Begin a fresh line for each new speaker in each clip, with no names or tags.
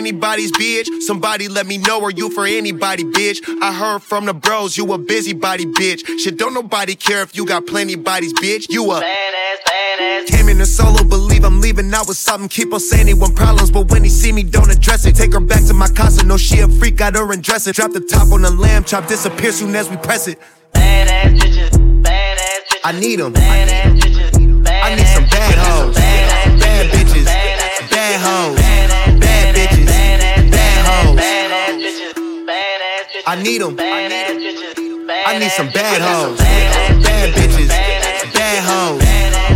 Anybody's bitch? Somebody let me know, are you for anybody, bitch? I heard from the bros, you a busybody, bitch. Shit, don't nobody care if you got plenty bodies, bitch. You a Came in a solo, believe I'm leaving out with something. Keep on saying he want problems, but when he see me, don't address it. Take her back to my casa, no she a freak, got her dress it. Drop the top on the lamb chop, disappear soon as we press it. I need them. I I need them. I need some bad hoes. Bad bitches. Bad hoes.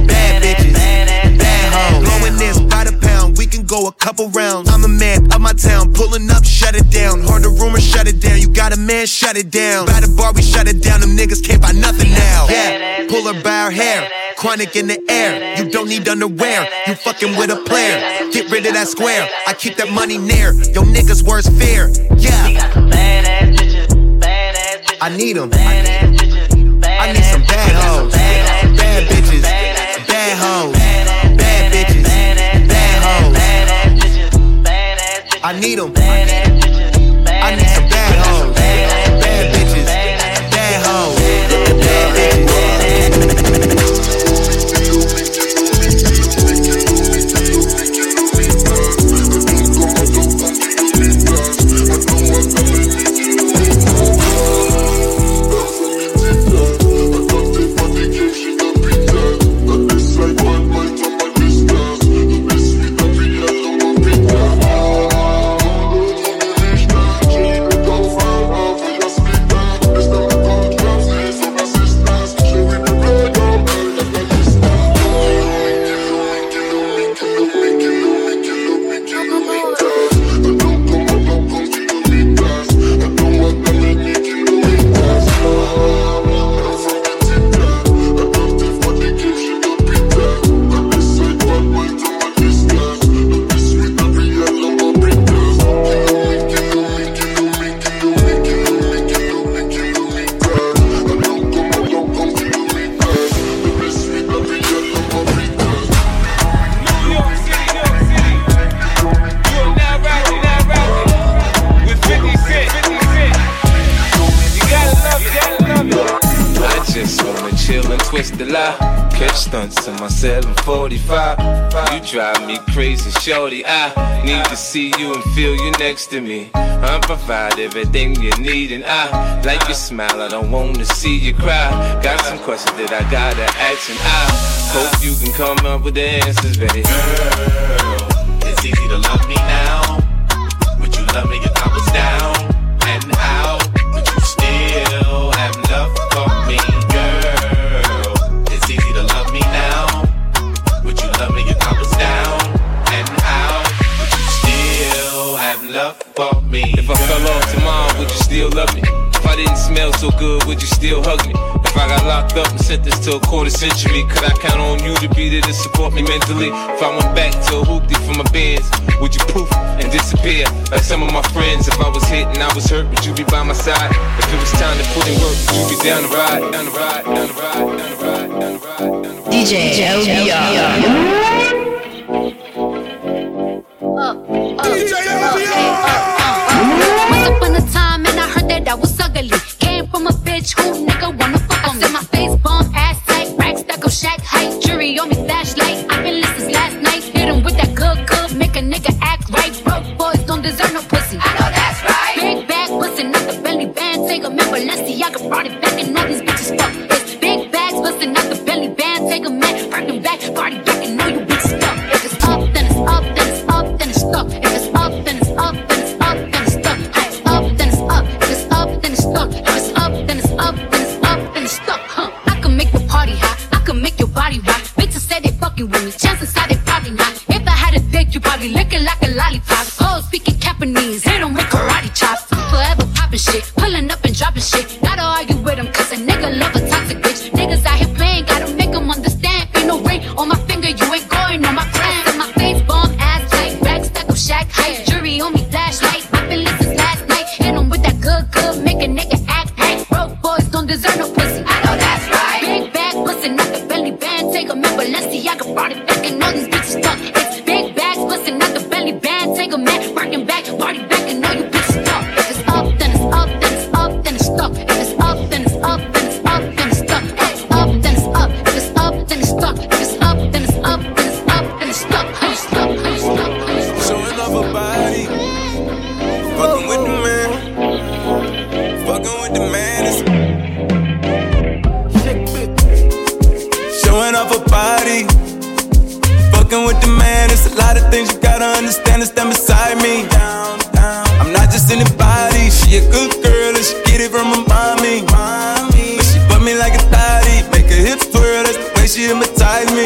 Bad bitches. Bad hoes. Blowing this by the pound. We can go a couple rounds. I'm a man of my town. Pulling up, shut it down. Heard the rumor, shut it down. You got a man, shut it down. By the bar, we shut it down. Them niggas can't buy nothing now. Yeah, pull her by her hair. Chronic in the air. You don't need underwear. You fucking with a player. Get rid of that square. I keep that money near. Yo niggas worst fear. Yeah. I need them. I need some bad hoes. Bad bitches. Bad hoes. Bad bitches. Bad hoes. I need them. I
to me. I provide everything you need, and I like your smile. I don't wanna see you cry. Got some questions that I gotta ask, and I hope you can come up with the answers, baby.
Girl, it's easy to love me to
a quarter century, could I count on you to be there to support me mentally? If I went back to a hoopty for my bands, would you poof and disappear like some of my friends? If I was hit and I was hurt, would you be by my side? If it was time to put in work, would you be down the ride, down the ride, down the ride, down the ride, down the ride, down the ride?
DJ LBR.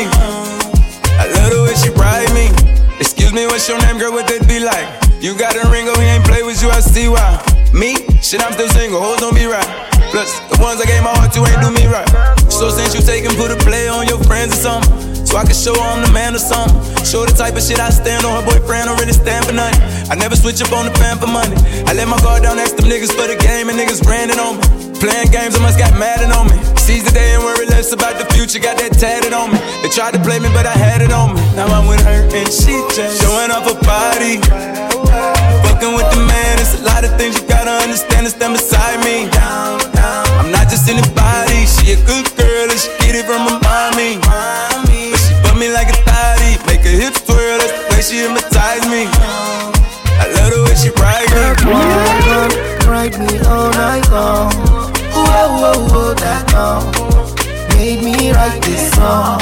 I love
the way she ride me. Excuse me, what's your name, girl? What that be like? You got a ring, oh, he ain't play with you, I see why. Me? Shit, I'm still single, hoes don't be right. Plus, the ones I gave my heart to ain't do me right. So since you take and put a play on your friends or something, so I can show I'm the man or something. Show the type of shit I stand on. Her boyfriend don't really stand for nothing. I never switch up on the fan for money. I let my guard down to them niggas for the game and niggas branding on me. Playing games, I must got mad on me. Seize the day and worry less about the future. Got that tatted on me. They tried to play me, but I had it on me. Now I'm with her and she just showing off her body. Fucking with the man, it's a lot of things you gotta understand and stand beside me. I'm not just anybody, she a good girl and she get it from her mommy. But she put me like a thotty, make her hips twirl, that's the way she hypnotize me. I love the way she ride me.
Ride me all night long. Whoa, whoa, whoa, that song made me write this song.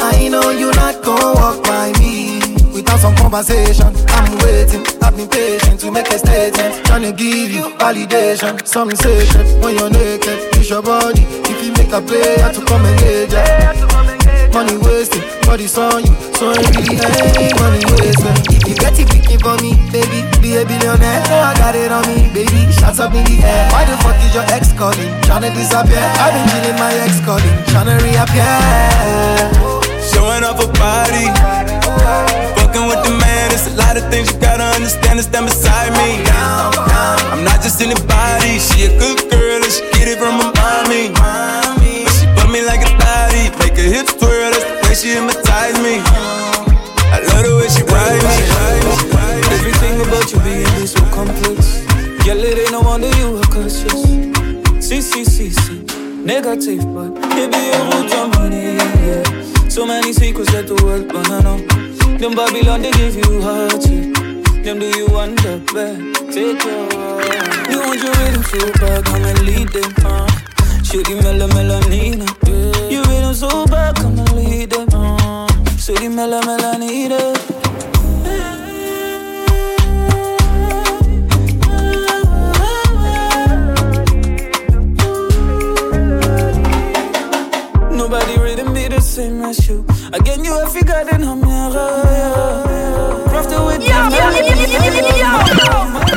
I know you're not gonna walk by me without some conversation. I'm waiting, I've been patient to make a statement. Trying to give you validation, something sacred when you're naked. Use your body if you make a play, I to come get ya. Money wasted, body's on you, so it really ain't money wasted. If you get it picking for me, baby, be a billionaire. So I got it on me, baby, shots up in the air. Why the fuck is your ex calling, tryna disappear? I've been chilling my ex calling, tryna reappear.
Showing off her body. Fucking with the man, it's a lot of things you gotta understand and stand beside me. I'm not just anybody, she a good girl and she get it from her mommy. Way she hypnotize me. I love the way she ride me.
Everything about you being so complex. Girl, it ain't no wonder you are cautious. See, see, see, see. Negative, but it be a root of money, yeah. So many secrets that the world wanna know. Them Babylon, they give you hardship. Them do you the best. Take your You want your rhythm so bad, come and lead them, uh. Shitty mela melanina, yeah. Rhythm so bad, come and lead uh. Mela melanina. Nobody rhythm be the same as you. Again, you have a mirror. Yeah. Crafted with
Yo, yo, yo, yo, yo, yo.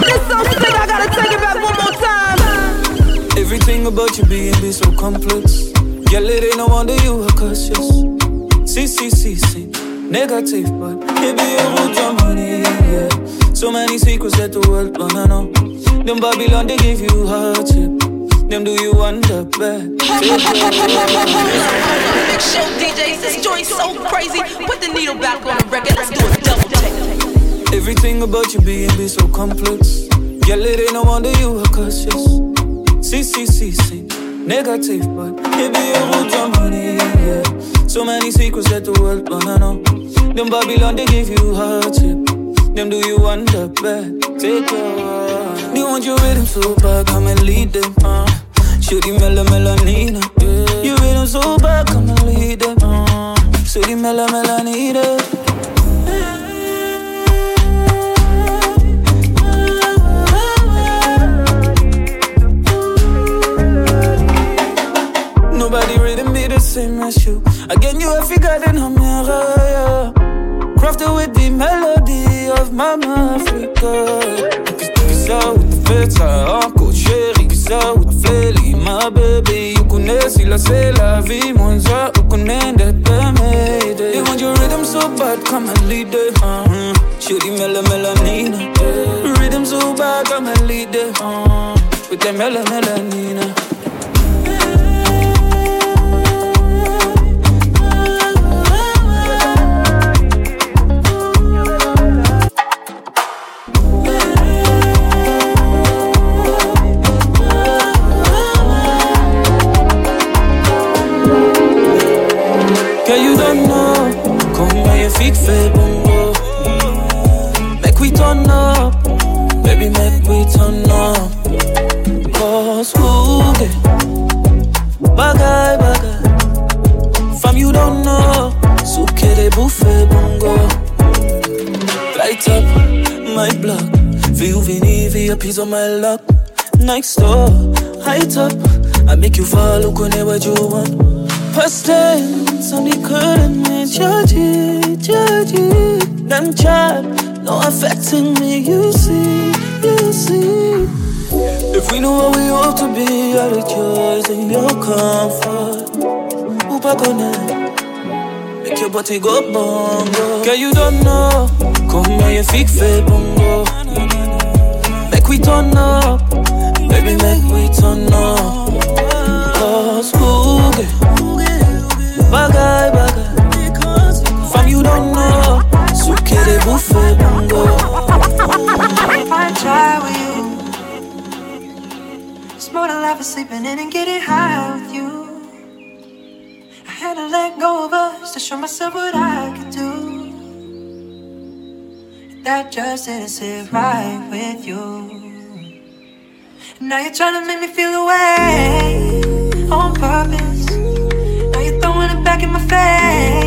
This song sick, I gotta take it back one more time.
Everything about you being be so complex. Girl, it ain't no wonder you are cautious. See, see, see, see. Negative, but it be a root of money, yeah. So many secrets that the world wanna know. Them Babylon, they give you hardship. Them do you want the best.
Big show DJs, this joint so crazy. Put the needle back on the record, let's do a double take.
Everything about you being be so complex. Girl, it ain't no wonder you are cautious. See, see, see, see. Negative, but be a root of money, yeah. So many secrets that the world wanna know. Them Babylon, they give you hardship. Them do you want the best. Take your They want your rhythm so bad, come and lead them, uh. Shitty mela melanina, yeah. You rhythm so bad, come and lead them, uh. Shitty mela melanina. Same as you. Again, you have figured in a mirror, yeah. Crafted with the melody of Mama Africa. Ça, où t'as fait ça encore, chérie? Où t'as fait les ma baby? You connais si la c'est la vie, moi ça, you connais des permis. They want your rhythm so bad, come and lead it. Uh-huh. Shitty mela melanina. Yeah. Rhythm so bad, come and lead it. Uh, with the mela melanina. Connect, make your body go bongo. Girl, you don't know, come here, you fake fait bongo. Make we turn up, baby, make we turn up. Cause boogie, bagay, bagay. From you don't know, suke de bouffe bongo.
I try with you. It's more than life sleeping in and getting high let go of us to show myself what I could do. That just didn't sit right with you. Now you're trying to make me feel away on purpose. Now you're throwing it back in my face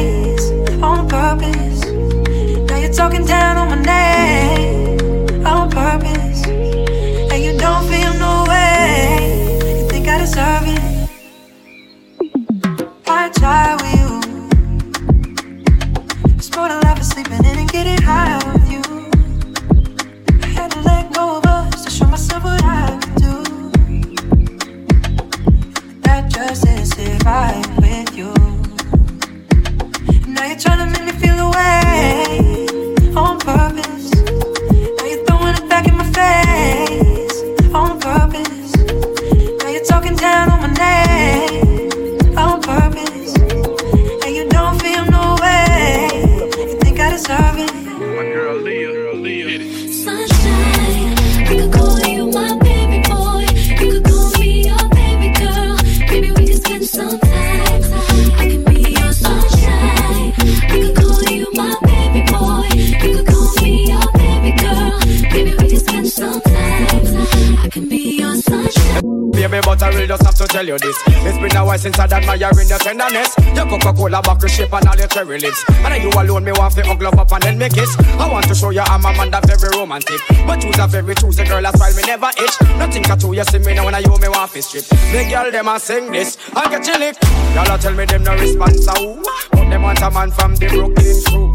cherry lips. And then you alone, me want to hug love up and then make kiss. I want to show you I'm a man that very romantic. But you's a very choosy girl, that's why me never itch. Nothing at all, you see me now when I you me want to strip. The girl, them a sing this, I get you lick. Y'all a tell me them no response, ooh. But them want a man from the Brooklyn crew.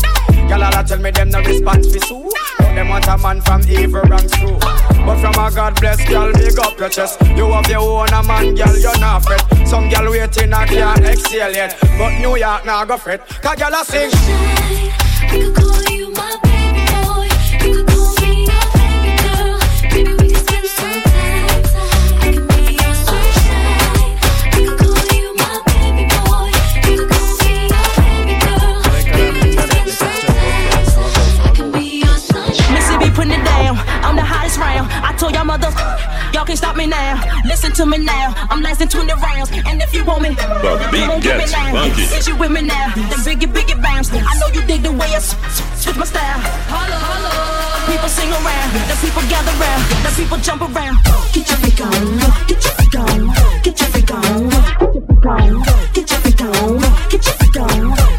Y'all a tell me them no response for Sue. But them want a man from evil ranks too. But from a God bless girl, big up your chest. You have your own a man, girl, you're not fret. Some girl waiting, I can't exhale yet. But New York, now go fret. Cause I sing.
I
Listen to me now. I'm lasting 20 rounds. And if you want me,
The beat
come get me
gets
now.
funky.
Is you with me now? Then biggie, biggie bounce. I know you dig the way I s- s- switch my style. Holla, holla. People sing around. The people gather round. The people jump around. Get your freak on. Get your freak on. Get your freak on. Get your freak on. Get your freak on. Get your,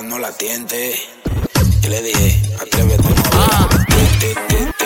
no la tiente. Le dije, atrévete. Te,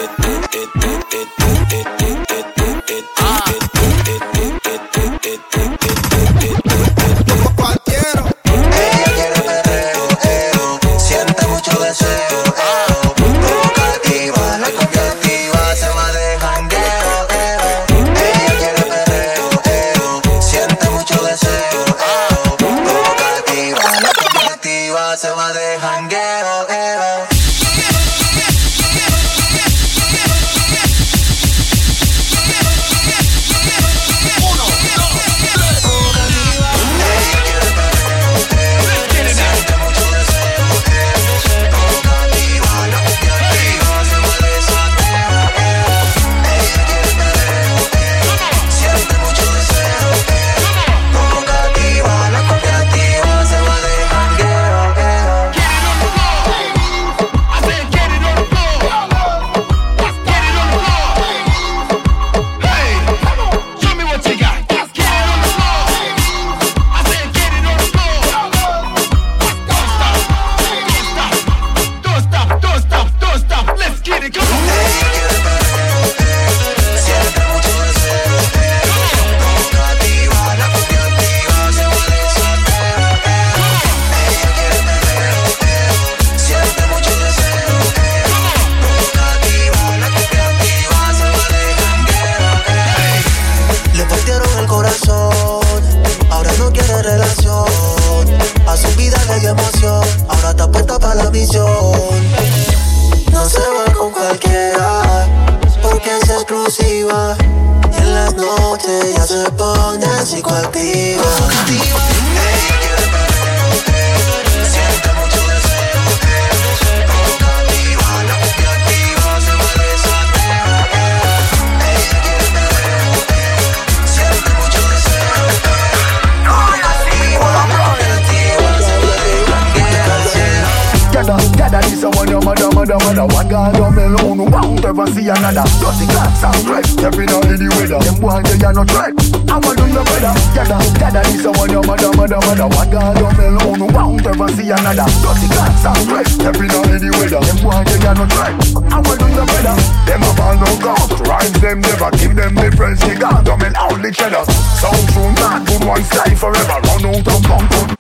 alone, see another. Dirty glass and bread, stepping out in the weather. Them boy they are no threat, I want do your better Gather, gather this a one your mother, mother, mother. One God on me alone, won't ever see another. Dirty glass and bread, stepping out in the weather. Them boy they are no threat, I want do your better Them a ball no ghost, rhymes them never Give them the friends, they got. Them and all the cheddar Sound true, not good one style forever. Run out of bump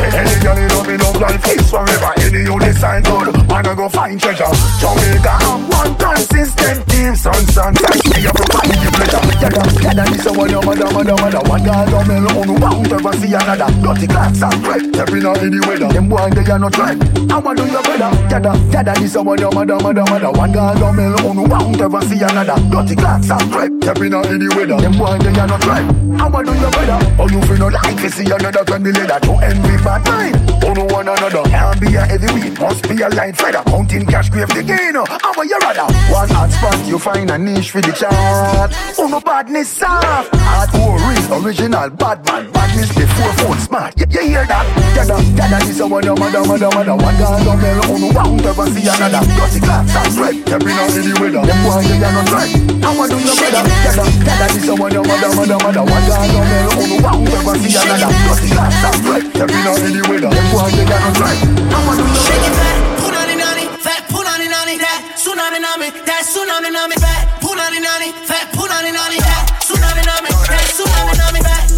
any girl in love me love like face forever. Any you decide good, I go find treasure. Jamaica have one consistent team Son, son, touch me up provide the pleasure. Yada, yada, this a one mother, mother, mother. One girl down alone, won't ever see another. Dirty glass and bread, stepping out in the weather. Them boy they are no threat, I want do your better Yada, yada, this a one mother, mother, mother. One girl down alone, won't ever see another. Dirty glass and bread, stepping out in the weather. Them boy they are no threat, I want do your better Oh you feel no like to see another can be leather To envy bad mind, oh no one another Can't be a heavy weed, must be a light feather Counting cash, grave the gain, oh, how about your rather One hot spot, you find a niche for the chart Oh no badness soft, hard real, original, bad man. Badness before phone smart, you, you hear that? Yada, yada, this a one your mother, mother, mother One girl down there, oh no won't ever see another. Dirty glass and bread, every now in the weather. Them boy, they are not right, I want to do better Yada, yada, this a one your mother, mother, mother. One girl down there, oh no won't ever see another. Dirty glass and bread, every now in the weather Them boy, they are not right, I want to do better
Punani nani, fat that tsunami nami, that tsunami nami, fat punani nani, fat punani nani, that tsunami nami, that tsunami nami, fat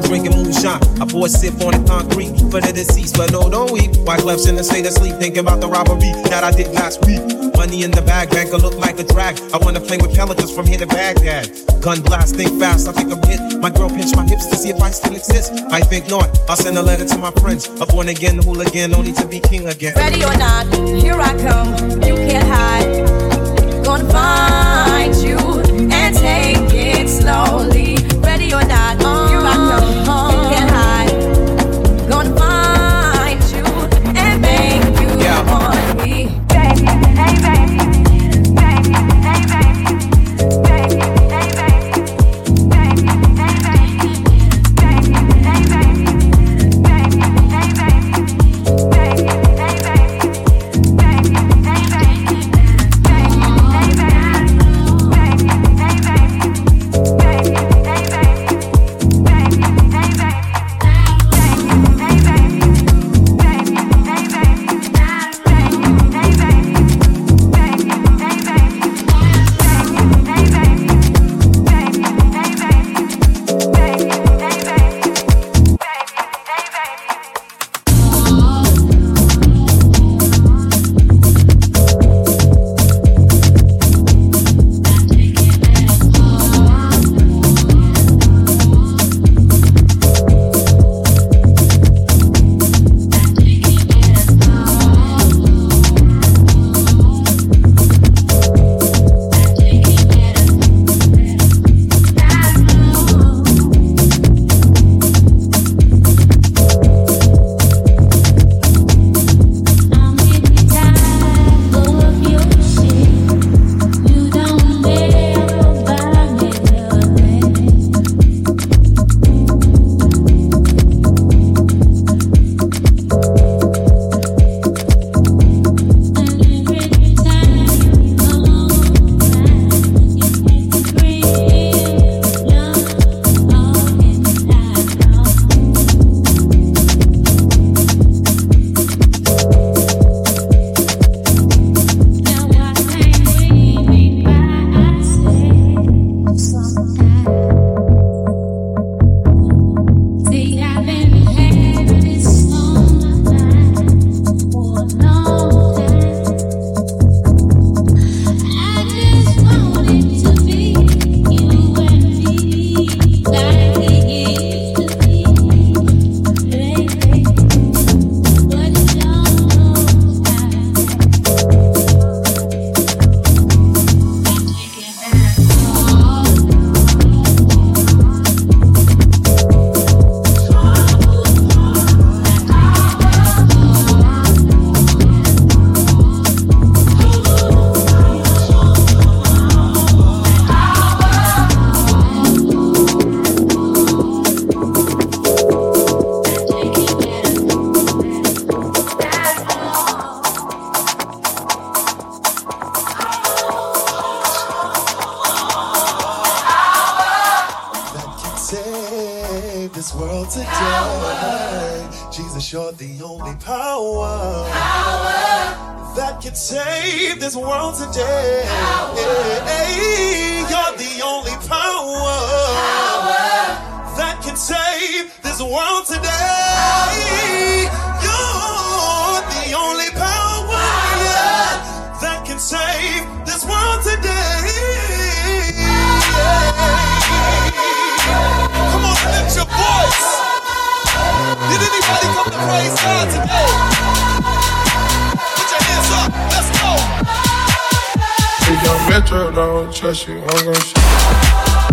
I'm
drinking moonshine. I pour a sip on the concrete for the deceased, but no, don't weep. Wyclef in the state of sleep, thinking about the robbery that I did last week. Money in the bag, banker look like a drag. I wanna play with pelicans from here to Baghdad. Gun blast, think fast, I think I'm hit. My girl pinch my hips to see if I still exist. I think not. I'll send a letter to my friends. A born again hooligan, only to be king again.
Ready or not, here I come. You can't hide. Gonna find you and take it slowly. Ready or not,
uh. Put your hands up,
metro don't trust you, I'm gonna shoot.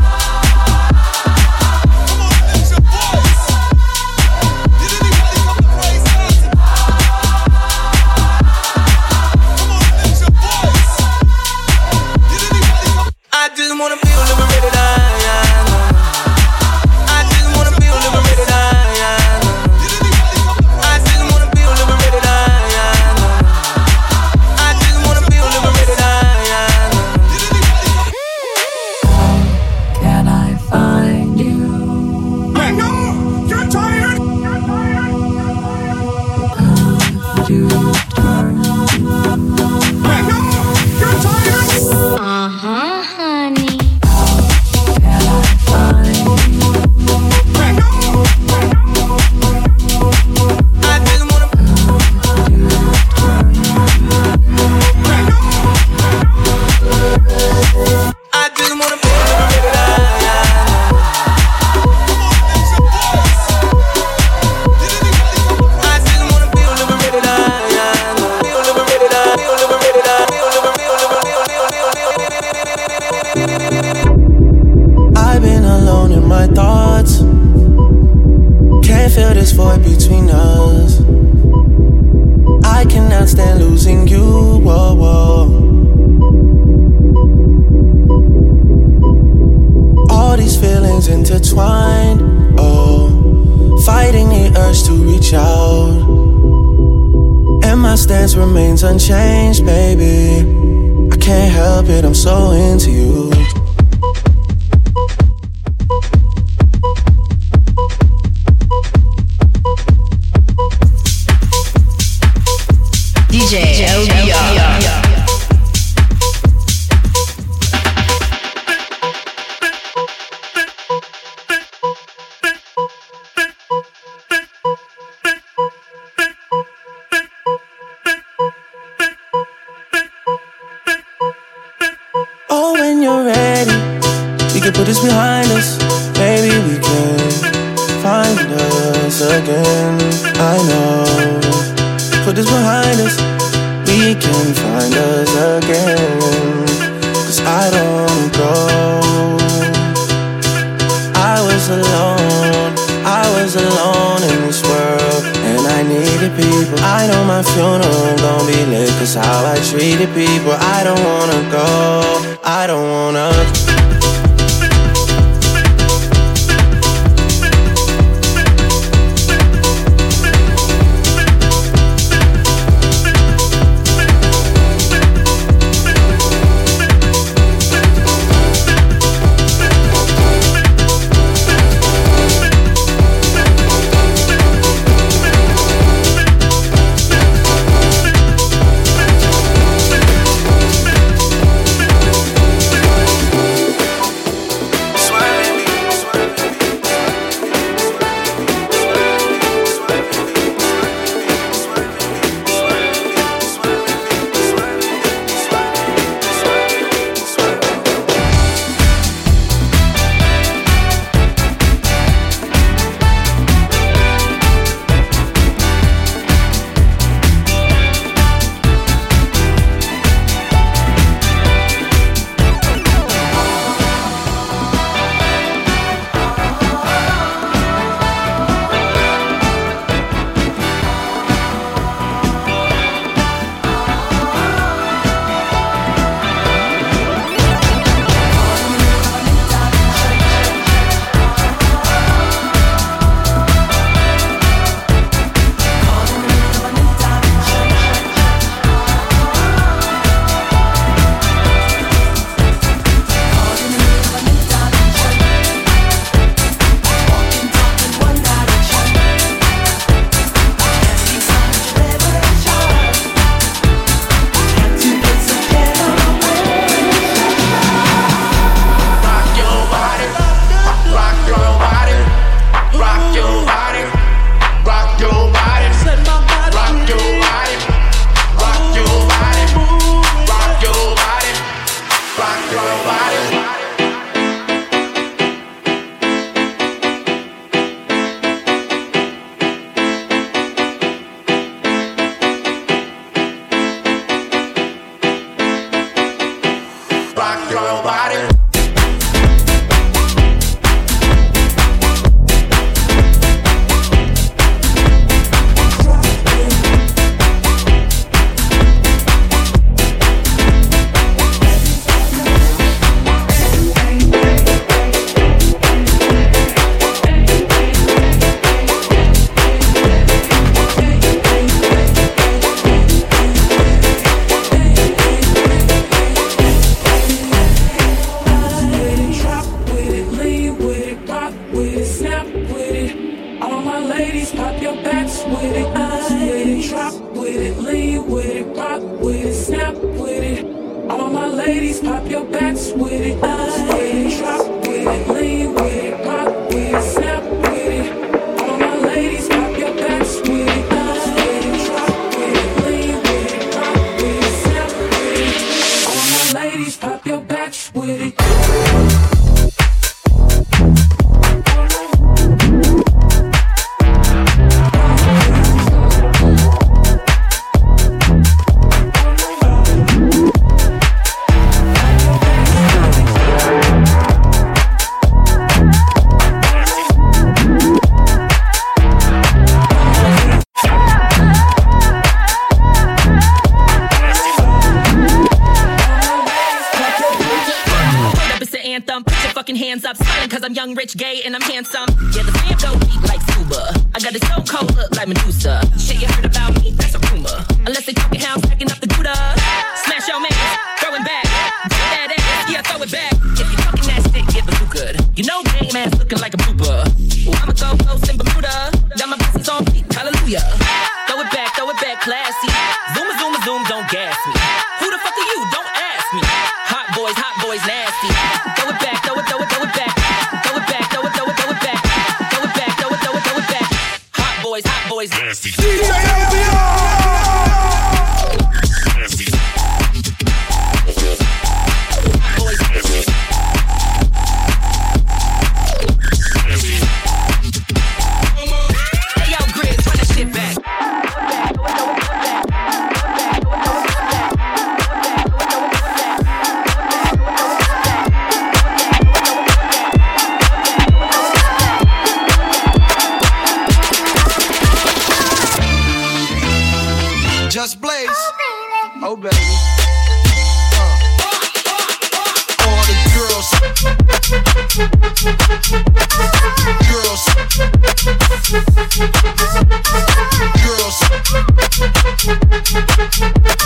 thank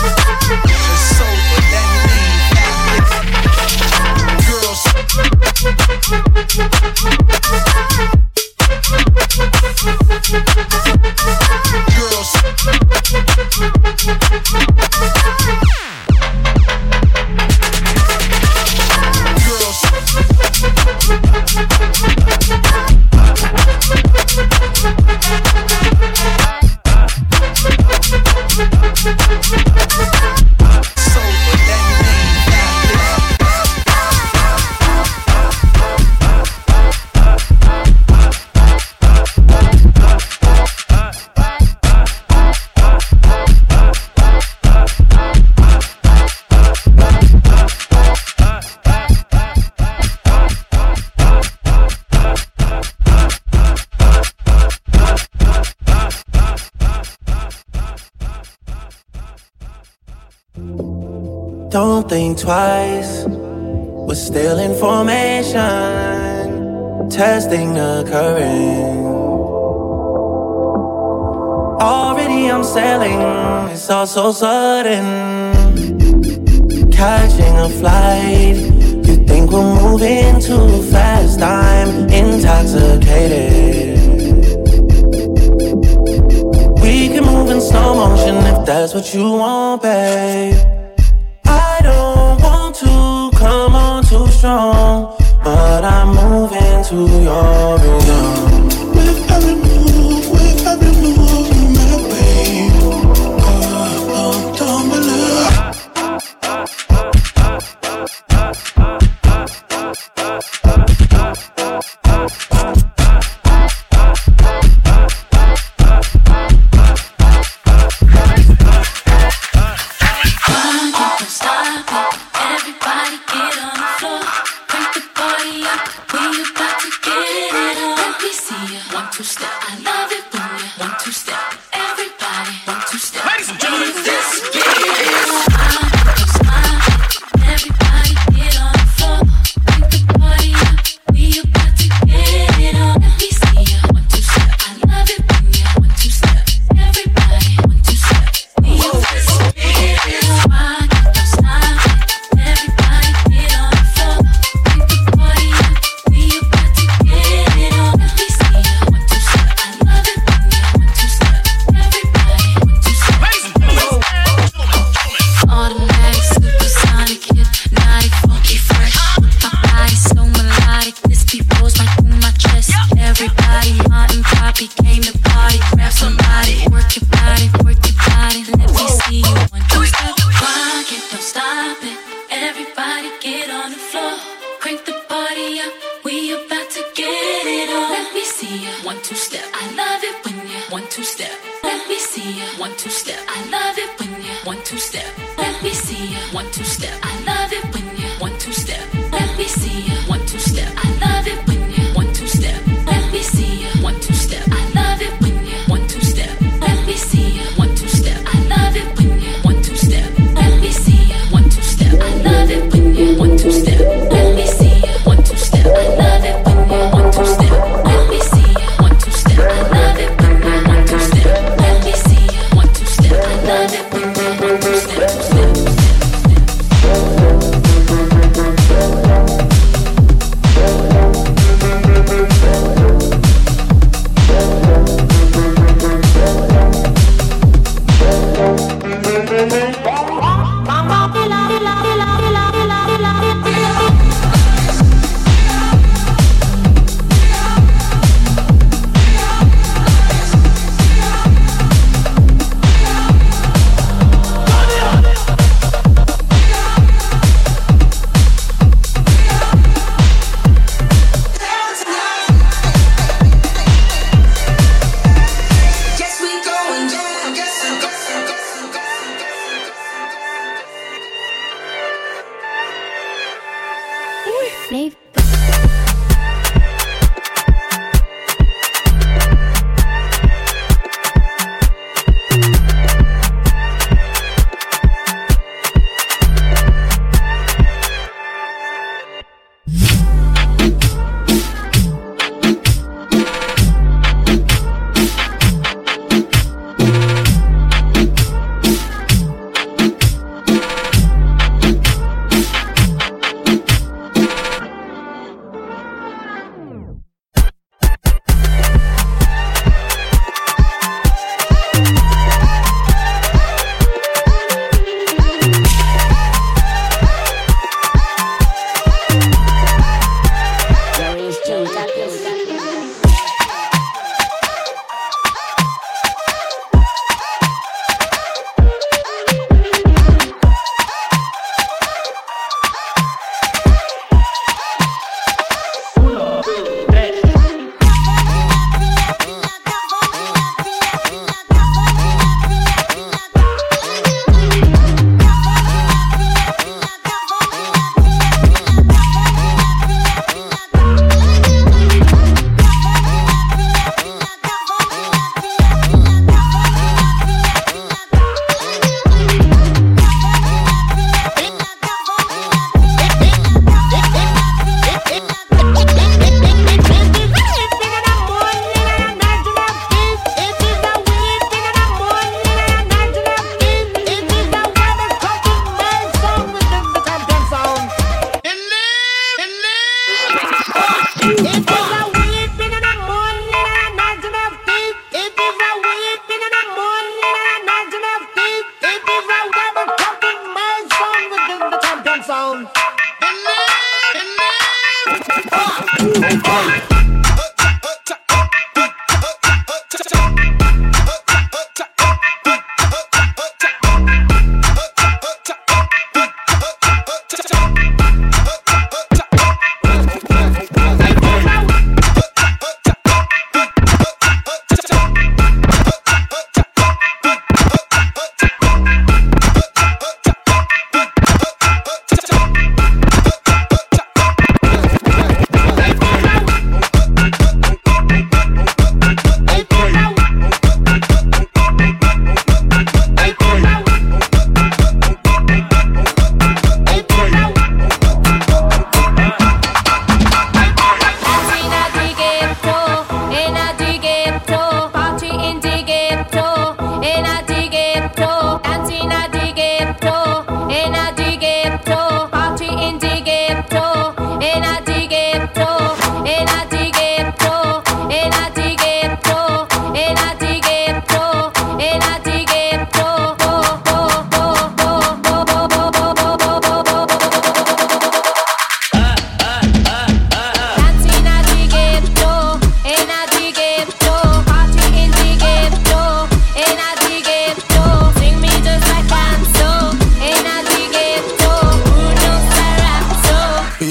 so
sudden.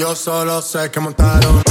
Yo solo sé que montaron.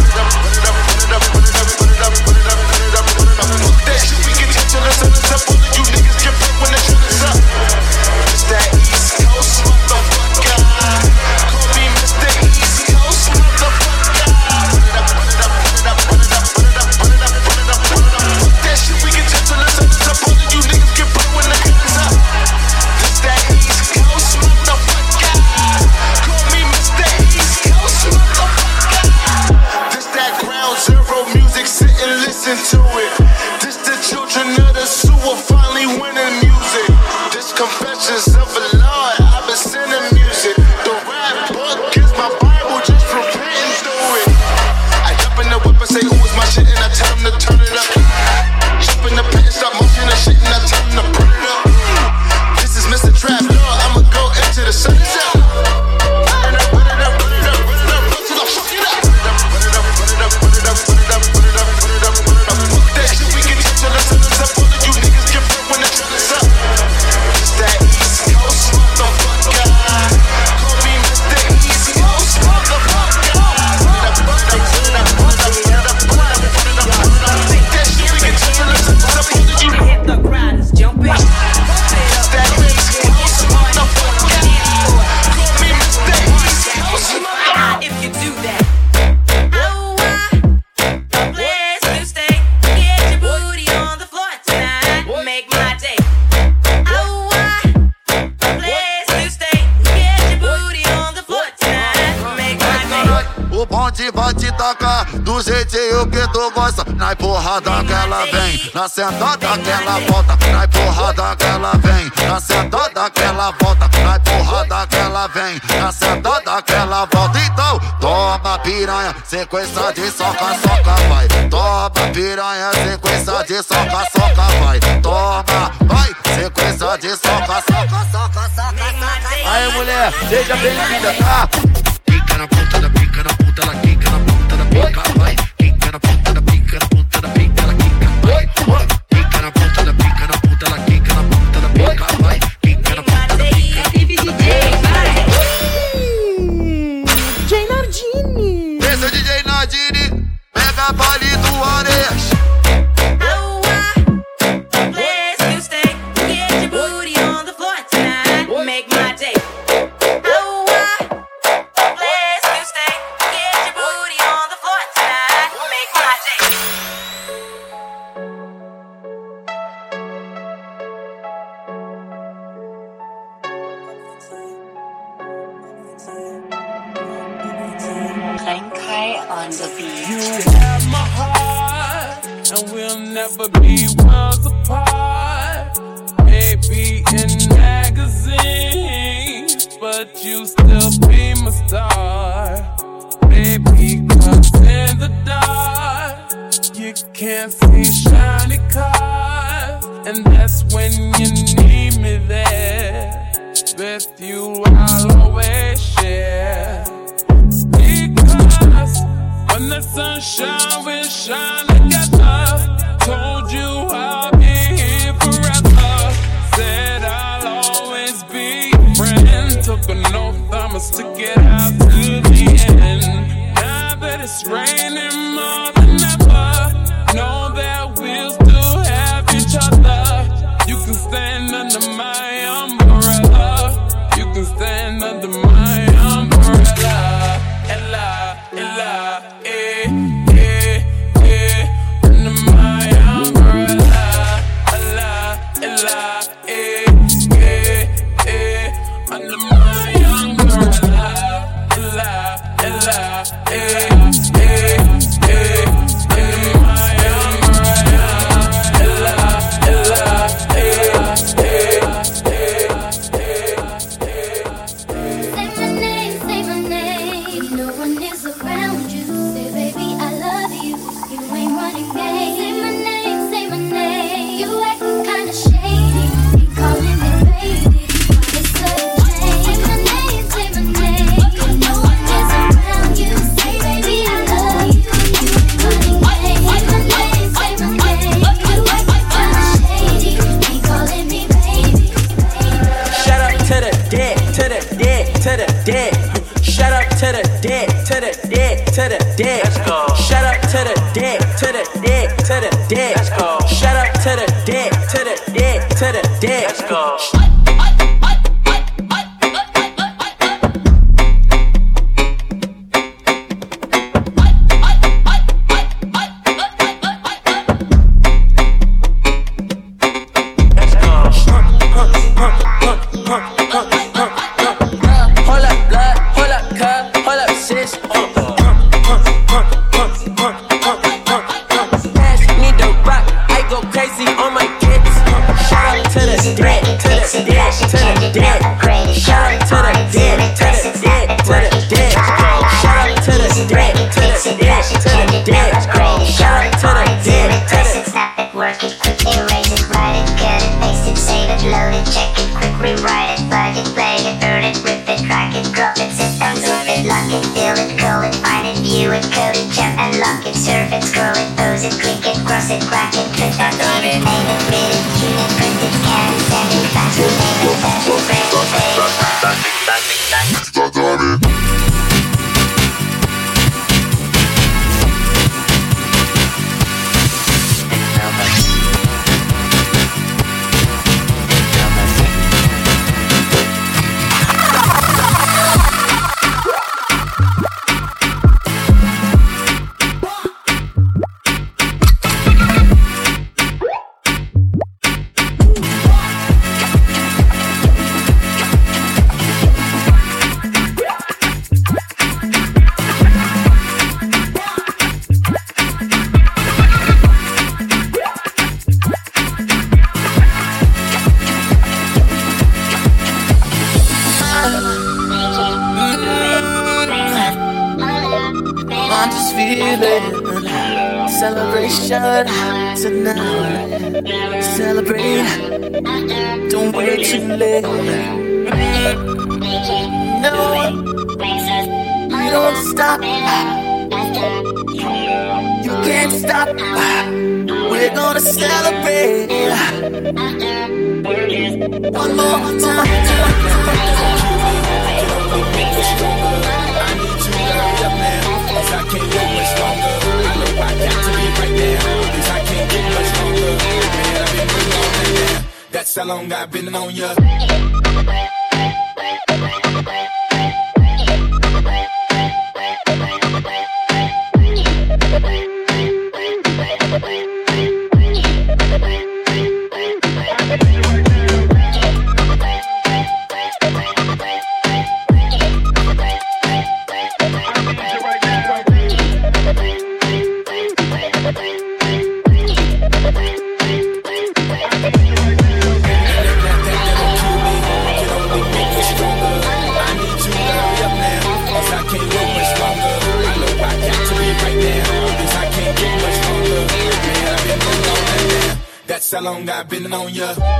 Na sentada que ela volta. Na empurrada que ela vem, na sentada que ela volta. Na empurrada que ela vem, na sentada que ela volta. Então, toma piranha, sequência de soca, soca, vai. Toma piranha, sequência de soca, soca, vai. Toma, vai, sequência de soca, soca, soca, soca. Aí, mulher, seja bem-vinda, tá? Pica na ponta da pica, na ponta, ela quica na ponta da pica, vai. Quica na ponta da pica, na ponta da pica, ela quica, vai. Pica na ponta da pica, na ponta, ela quica na ponta da pica, vai. Quica na ponta da pica.
DJ Nardini.
Pega palito areias.
But you still be my star. Baby, cause in the dark, you can't see shiny cars, and that's when you need me there. With you, I'll always share. Because when the sunshine will shine together, told you Took an oath I must stick it out to the end. Now that it's raining more
it, lock it, fill it, call it, find it, view it, code it, jump and lock it, surf it, scroll it, pose it, click it, cross it, crack it, click it, done it, name it, read it, tune it, print it, scan it, send it, fax it, name it, touch it, print it, save it.
been on ya. I've been on ya.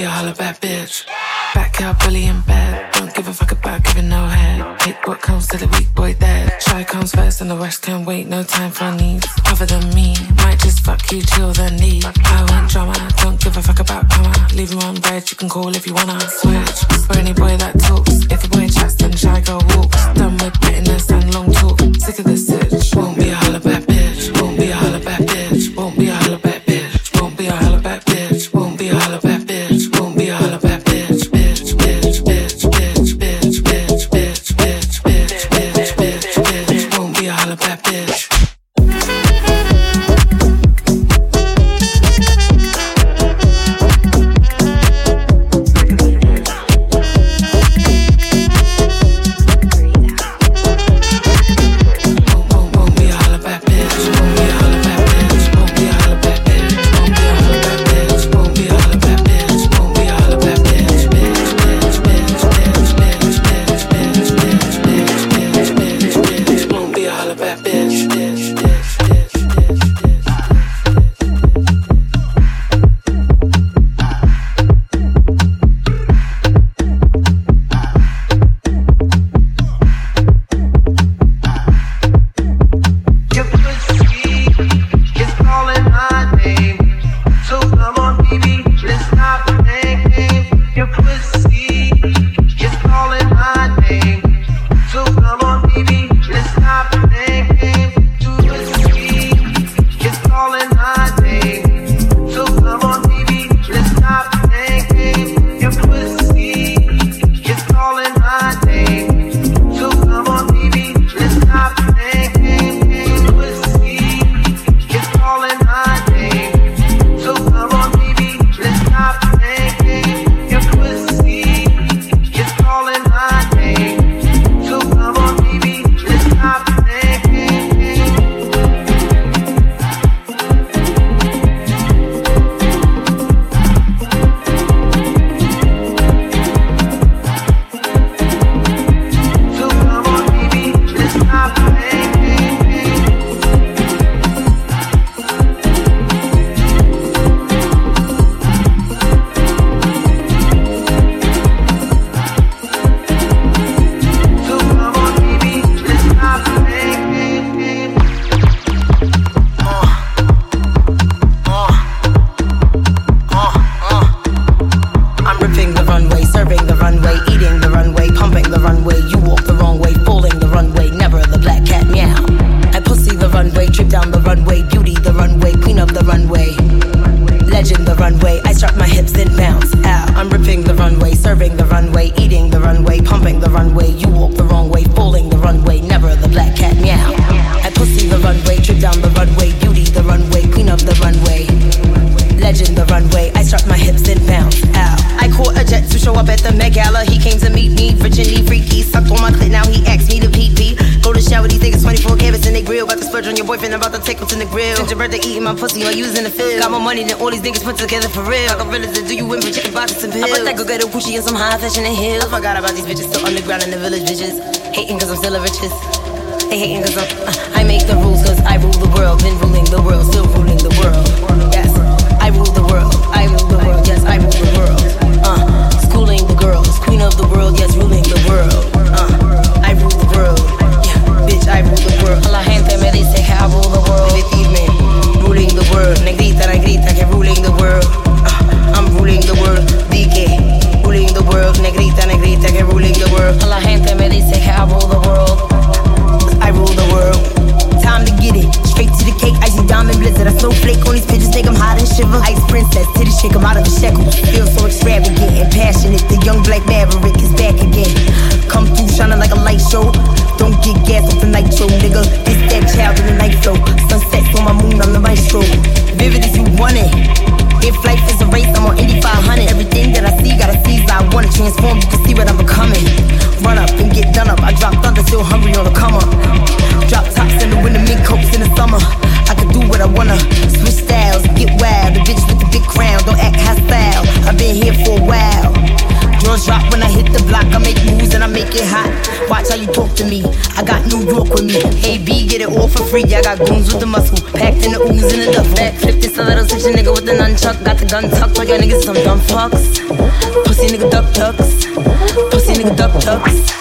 she a holla bad bitch. Back out bully in bed. Don't give a fuck about giving no head. Take what comes to the weak boy dead. Shy comes first and the rest can wait. No time for needs. Other than me, might just fuck you till the need. I want drama. Don't give a fuck about karma. Leave him on bread. You can call if you wanna switch. For any boy that talks. If a boy chats, then shy girl walks. Done with bitterness and long talk. Sick of this sitch. Won't be a holla bad bitch.
flesh in the hills. Oh Forgot about these bitches, still underground in the village, bitches. Hating cause I'm still the richest. the muscle. Packed in the ooze in the duffel. Back flipped in stilettos, hit your nigga with the nunchuck. Got the gun tucked like your niggas some dumb fucks. Pussy nigga duck ducks. Pussy nigga duck ducks.